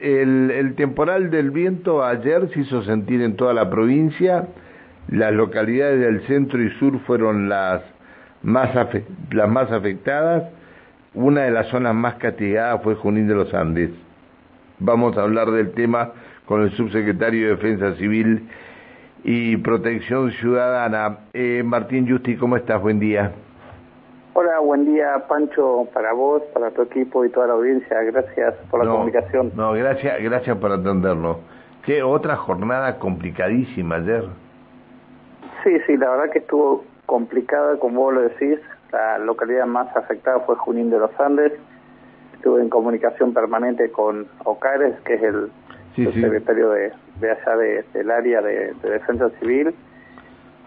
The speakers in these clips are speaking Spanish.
el, el temporal del viento ayer se hizo sentir en toda la provincia, las localidades del centro y sur fueron las más, las más afectadas, una de las zonas más castigadas fue Junín de los Andes. Vamos a hablar del tema con el subsecretario de Defensa Civil y Protección Ciudadana. Eh, Martín Justi, ¿cómo estás? Buen día. Hola, buen día Pancho, para vos, para tu equipo y toda la audiencia. Gracias por la comunicación. No, gracias, gracias por atendernos. Qué otra jornada complicadísima ayer. Sí, sí, la verdad que estuvo complicada, como vos lo decís. La localidad más afectada fue Junín de los Andes. Estuve en comunicación permanente con Ocares, que es el, secretario de, de allá del área de defensa civil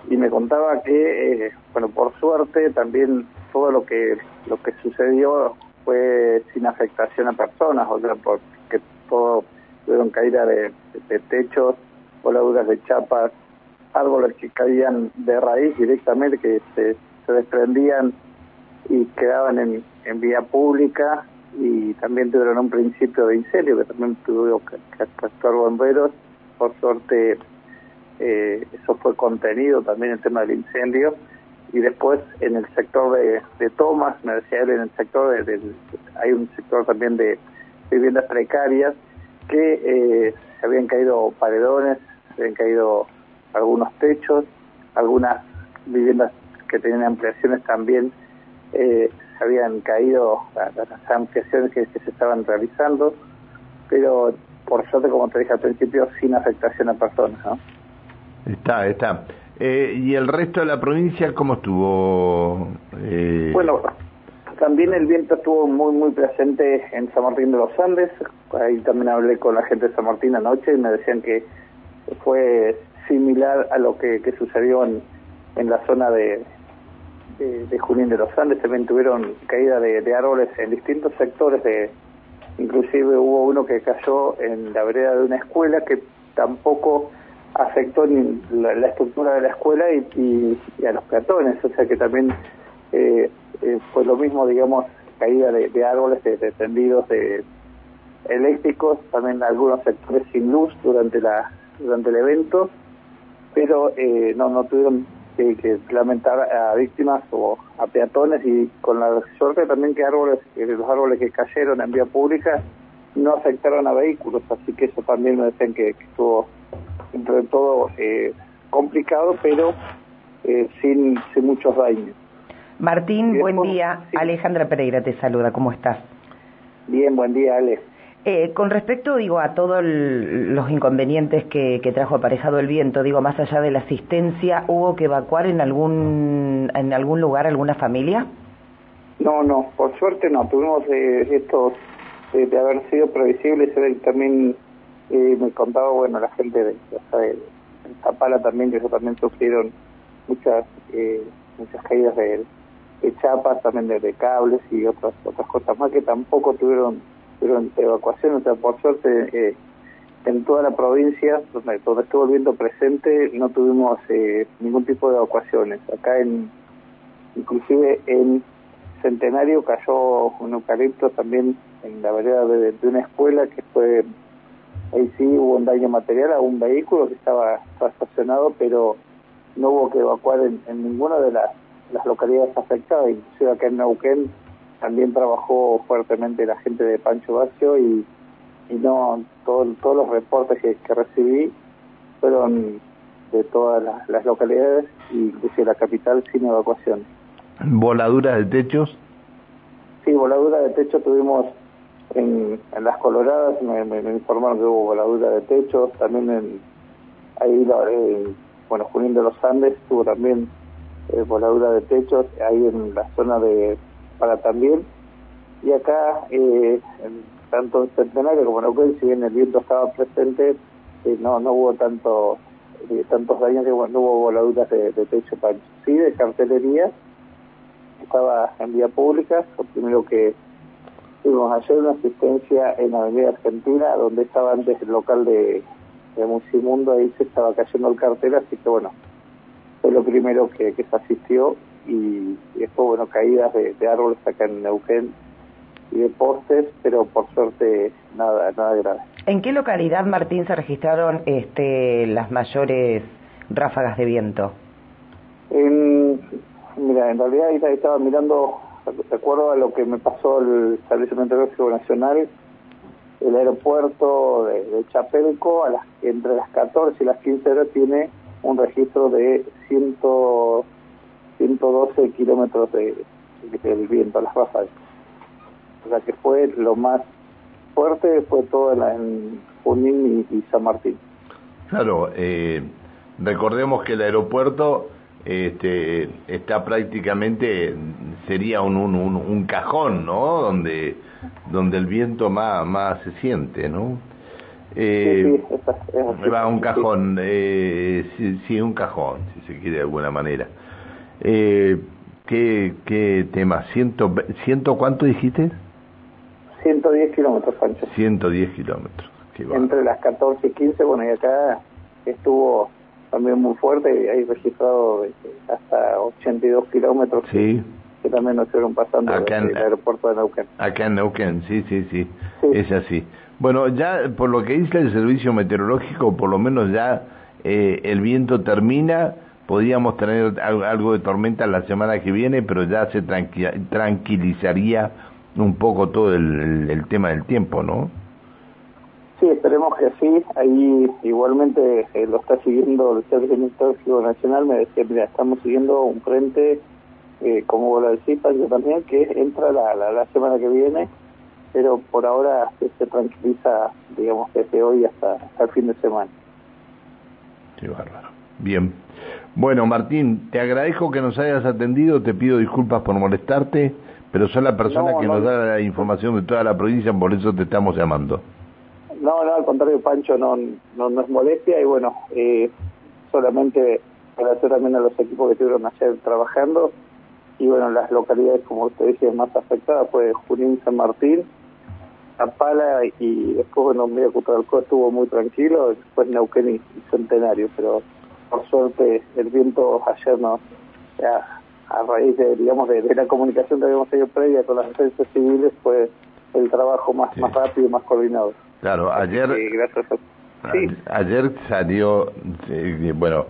y me contaba que, eh, bueno, por suerte también todo lo que lo que sucedió fue sin afectación a personas, o sea, porque todo tuvieron caída de, techos, voladuras de chapas, árboles que caían de raíz directamente, que se, desprendían y quedaban en, en vía pública y también tuvieron un principio de incendio que también tuvieron que, que actuar bomberos. Por suerte eh, eso fue contenido también el tema del incendio y después en el sector de, Tomás, me decía él, en el sector de, hay un sector también de viviendas precarias que eh, se habían caído paredones, se habían caído algunos techos, algunas viviendas que tenían ampliaciones también eh, se habían caído las, ampliaciones que, que, se estaban realizando, pero por suerte, como te dije al principio, sin afectación a personas. ¿no? Está, está. Eh, ¿Y el resto de la provincia cómo estuvo? Eh... Bueno, también el viento estuvo muy, muy presente en San Martín de los Andes. Ahí también hablé con la gente de San Martín anoche y me decían que fue similar a lo que, sucedió en, en la zona de, de, Junín de los Andes. También tuvieron caída de, de árboles en distintos sectores de... Inclusive hubo uno que cayó en la vereda de una escuela que tampoco afectó la, estructura de la escuela y, a los peatones, o sea que también eh, eh, fue lo mismo, digamos, caída de, árboles, de, tendidos de eléctricos, también algunos sectores sin luz durante la durante el evento, pero eh, no no tuvieron que, lamentar a víctimas o a peatones. Y con la suerte también que árboles, los árboles que cayeron en vía pública no afectaron a vehículos, así que eso también me decían que estuvo entre todo eh, complicado, pero eh, sin, sin muchos daños. Martín, buen día. Alejandra Pereira te saluda, ¿cómo estás? Bien, buen día, Ale. Eh, con respecto, digo, a todos los inconvenientes que, que, trajo aparejado el viento, digo, más allá de la asistencia, ¿hubo que evacuar en algún en algún lugar alguna familia? No, no, por suerte no. Tuvimos eh, estos de haber sido previsible, también eh, me contaba, bueno, la gente de, de, Zapala también, que eso también sufrieron muchas eh, muchas caídas de, chapas, también de, cables y otras otras cosas más que tampoco tuvieron tuvieron evacuación, o sea, por suerte eh, en toda la provincia donde, donde estuvo el viento presente no tuvimos eh, ningún tipo de evacuaciones. Acá en inclusive en Centenario cayó un eucalipto también en la vereda de una escuela que fue ahí sí hubo un daño material a un vehículo que estaba, estacionado, pero no hubo que evacuar en, ninguna de las, localidades afectadas, inclusive acá en Neuquén también trabajó fuertemente la gente de Pancho Bacio y, y no todos los reportes que, recibí fueron de todas las, localidades, inclusive la capital, sin evacuación. ¿Voladuras de techos? Sí, voladuras de techo tuvimos en, en las Coloradas me, me, informaron que hubo voladura de techos, también en ahí, eh, bueno, Junín de los Andes tuvo también eh, voladura de techos, ahí en la zona de para también, y acá, eh, tanto en Centenario como en Neuquén, si bien el viento estaba presente, eh, no no hubo tanto tantos daños, no hubo voladuras de, techo, para, sí de cartelería, estaba en vía pública, lo primero que Tuvimos ayer una asistencia en Avenida Argentina, donde estaba antes el local de, de Musimundo, ahí se estaba cayendo el cartel, así que bueno, fue lo primero que, se asistió y, después, bueno, caídas de, árboles acá en Neuquén y de postes, pero por suerte nada, nada grave. ¿En qué localidad, Martín, se registraron este, las mayores ráfagas de viento? En, mira, en realidad ahí estaba mirando, de acuerdo a lo que me pasó el Servicio Meteorológico Nacional, el aeropuerto de, Chapelco, a las, entre las 14 y las 15 horas, tiene un registro de 100, 112 kilómetros de, del viento, las ráfagas. O sea que fue lo más fuerte, fue todo en, Junín y, San Martín. Claro, eh, recordemos que el aeropuerto este, está prácticamente, sería un, un, un, cajón, ¿no? Donde, donde el viento más, más se siente, ¿no? Eh, sí, va un cajón, eh, sí, un cajón, si se quiere de alguna manera. Eh, ¿qué, ¿Qué tema? ¿Ciento, ciento cuánto dijiste? 110 kilómetros, Pancho. 110 kilómetros. Entre las 14 y 15, bueno, y acá estuvo también muy fuerte y hay registrado hasta 82 kilómetros sí. que, también nos fueron pasando acá en, el aeropuerto de Neuquén. Acá en Neuquén, sí, sí, sí, es así. Bueno, ya por lo que dice el servicio meteorológico, por lo menos ya eh, el viento termina, podríamos tener algo de tormenta la semana que viene, pero ya se tranquilizaría un poco todo el, el tema del tiempo, ¿no? Sí, esperemos que sí. Ahí igualmente eh, lo está siguiendo el Servicio Meteorológico Nacional. Me decía, mira, estamos siguiendo un frente, eh, como vos lo decís, yo también, que entra la, la, semana que viene, pero por ahora se, tranquiliza, digamos, desde hoy hasta, el fin de semana. Qué bárbaro. Bien. Bueno, Martín, te agradezco que nos hayas atendido, te pido disculpas por molestarte, pero sos la persona que nos da la información de toda la provincia, por eso te estamos llamando. No, no, al contrario, Pancho, no, no, no es molestia y bueno, eh, solamente agradecer también a los equipos que estuvieron ayer trabajando y bueno, las localidades, como usted decía, más afectadas fue Junín, San Martín, Apala y después, bueno, medio Cutralcó estuvo muy tranquilo, después Neuquén y, Centenario, pero por suerte el viento ayer no, a raíz de, digamos, de, la comunicación que habíamos tenido previa con las defensas civiles fue el trabajo más, más rápido y más coordinado. Claro, ayer, ayer salió, bueno,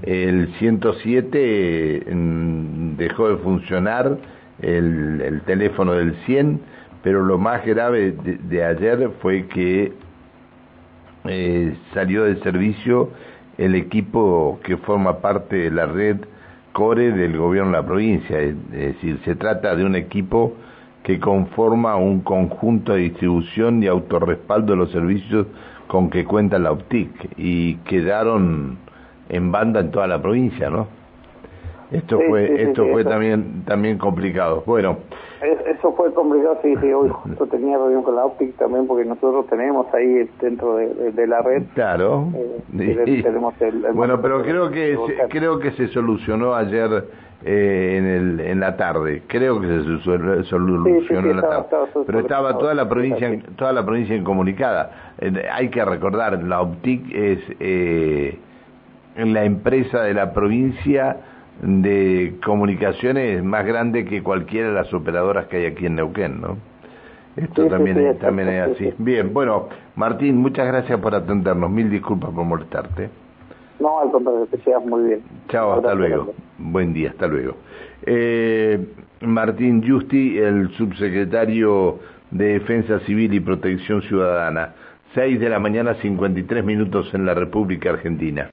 el 107 mm, dejó de funcionar el, el teléfono del 100, pero lo más grave de, ayer fue que eh, salió del servicio el equipo que forma parte de la red core del gobierno de la provincia, es decir, se trata de un equipo que conforma un conjunto de distribución y autorrespaldo de los servicios con que cuenta la OPTIC y quedaron en banda en toda la provincia, ¿no? Esto fue esto fue también también complicado. Bueno, eso fue complicado, sí, sí, hoy justo tenía reunión con la OPTIC también porque nosotros tenemos ahí dentro de, la red. Claro. Eh, bueno, pero creo que creo que se solucionó ayer eh, en, el, en la tarde. Creo que se solucionó la tarde. Pero estaba toda la provincia, toda la provincia incomunicada. Eh, hay que recordar, la OPTIC es eh, la empresa de la provincia de comunicaciones más grande que cualquiera de las operadoras que hay aquí en Neuquén, ¿no? Esto también, es, también es así. Bien, bueno, Martín, muchas gracias por atendernos. Mil disculpas por molestarte. No, al contrario, que seas muy bien. Chao, hasta luego. Buen día, hasta luego. Eh, Martín Justi, el subsecretario de Defensa Civil y Protección Ciudadana. Seis de la mañana, 53 minutos en la República Argentina.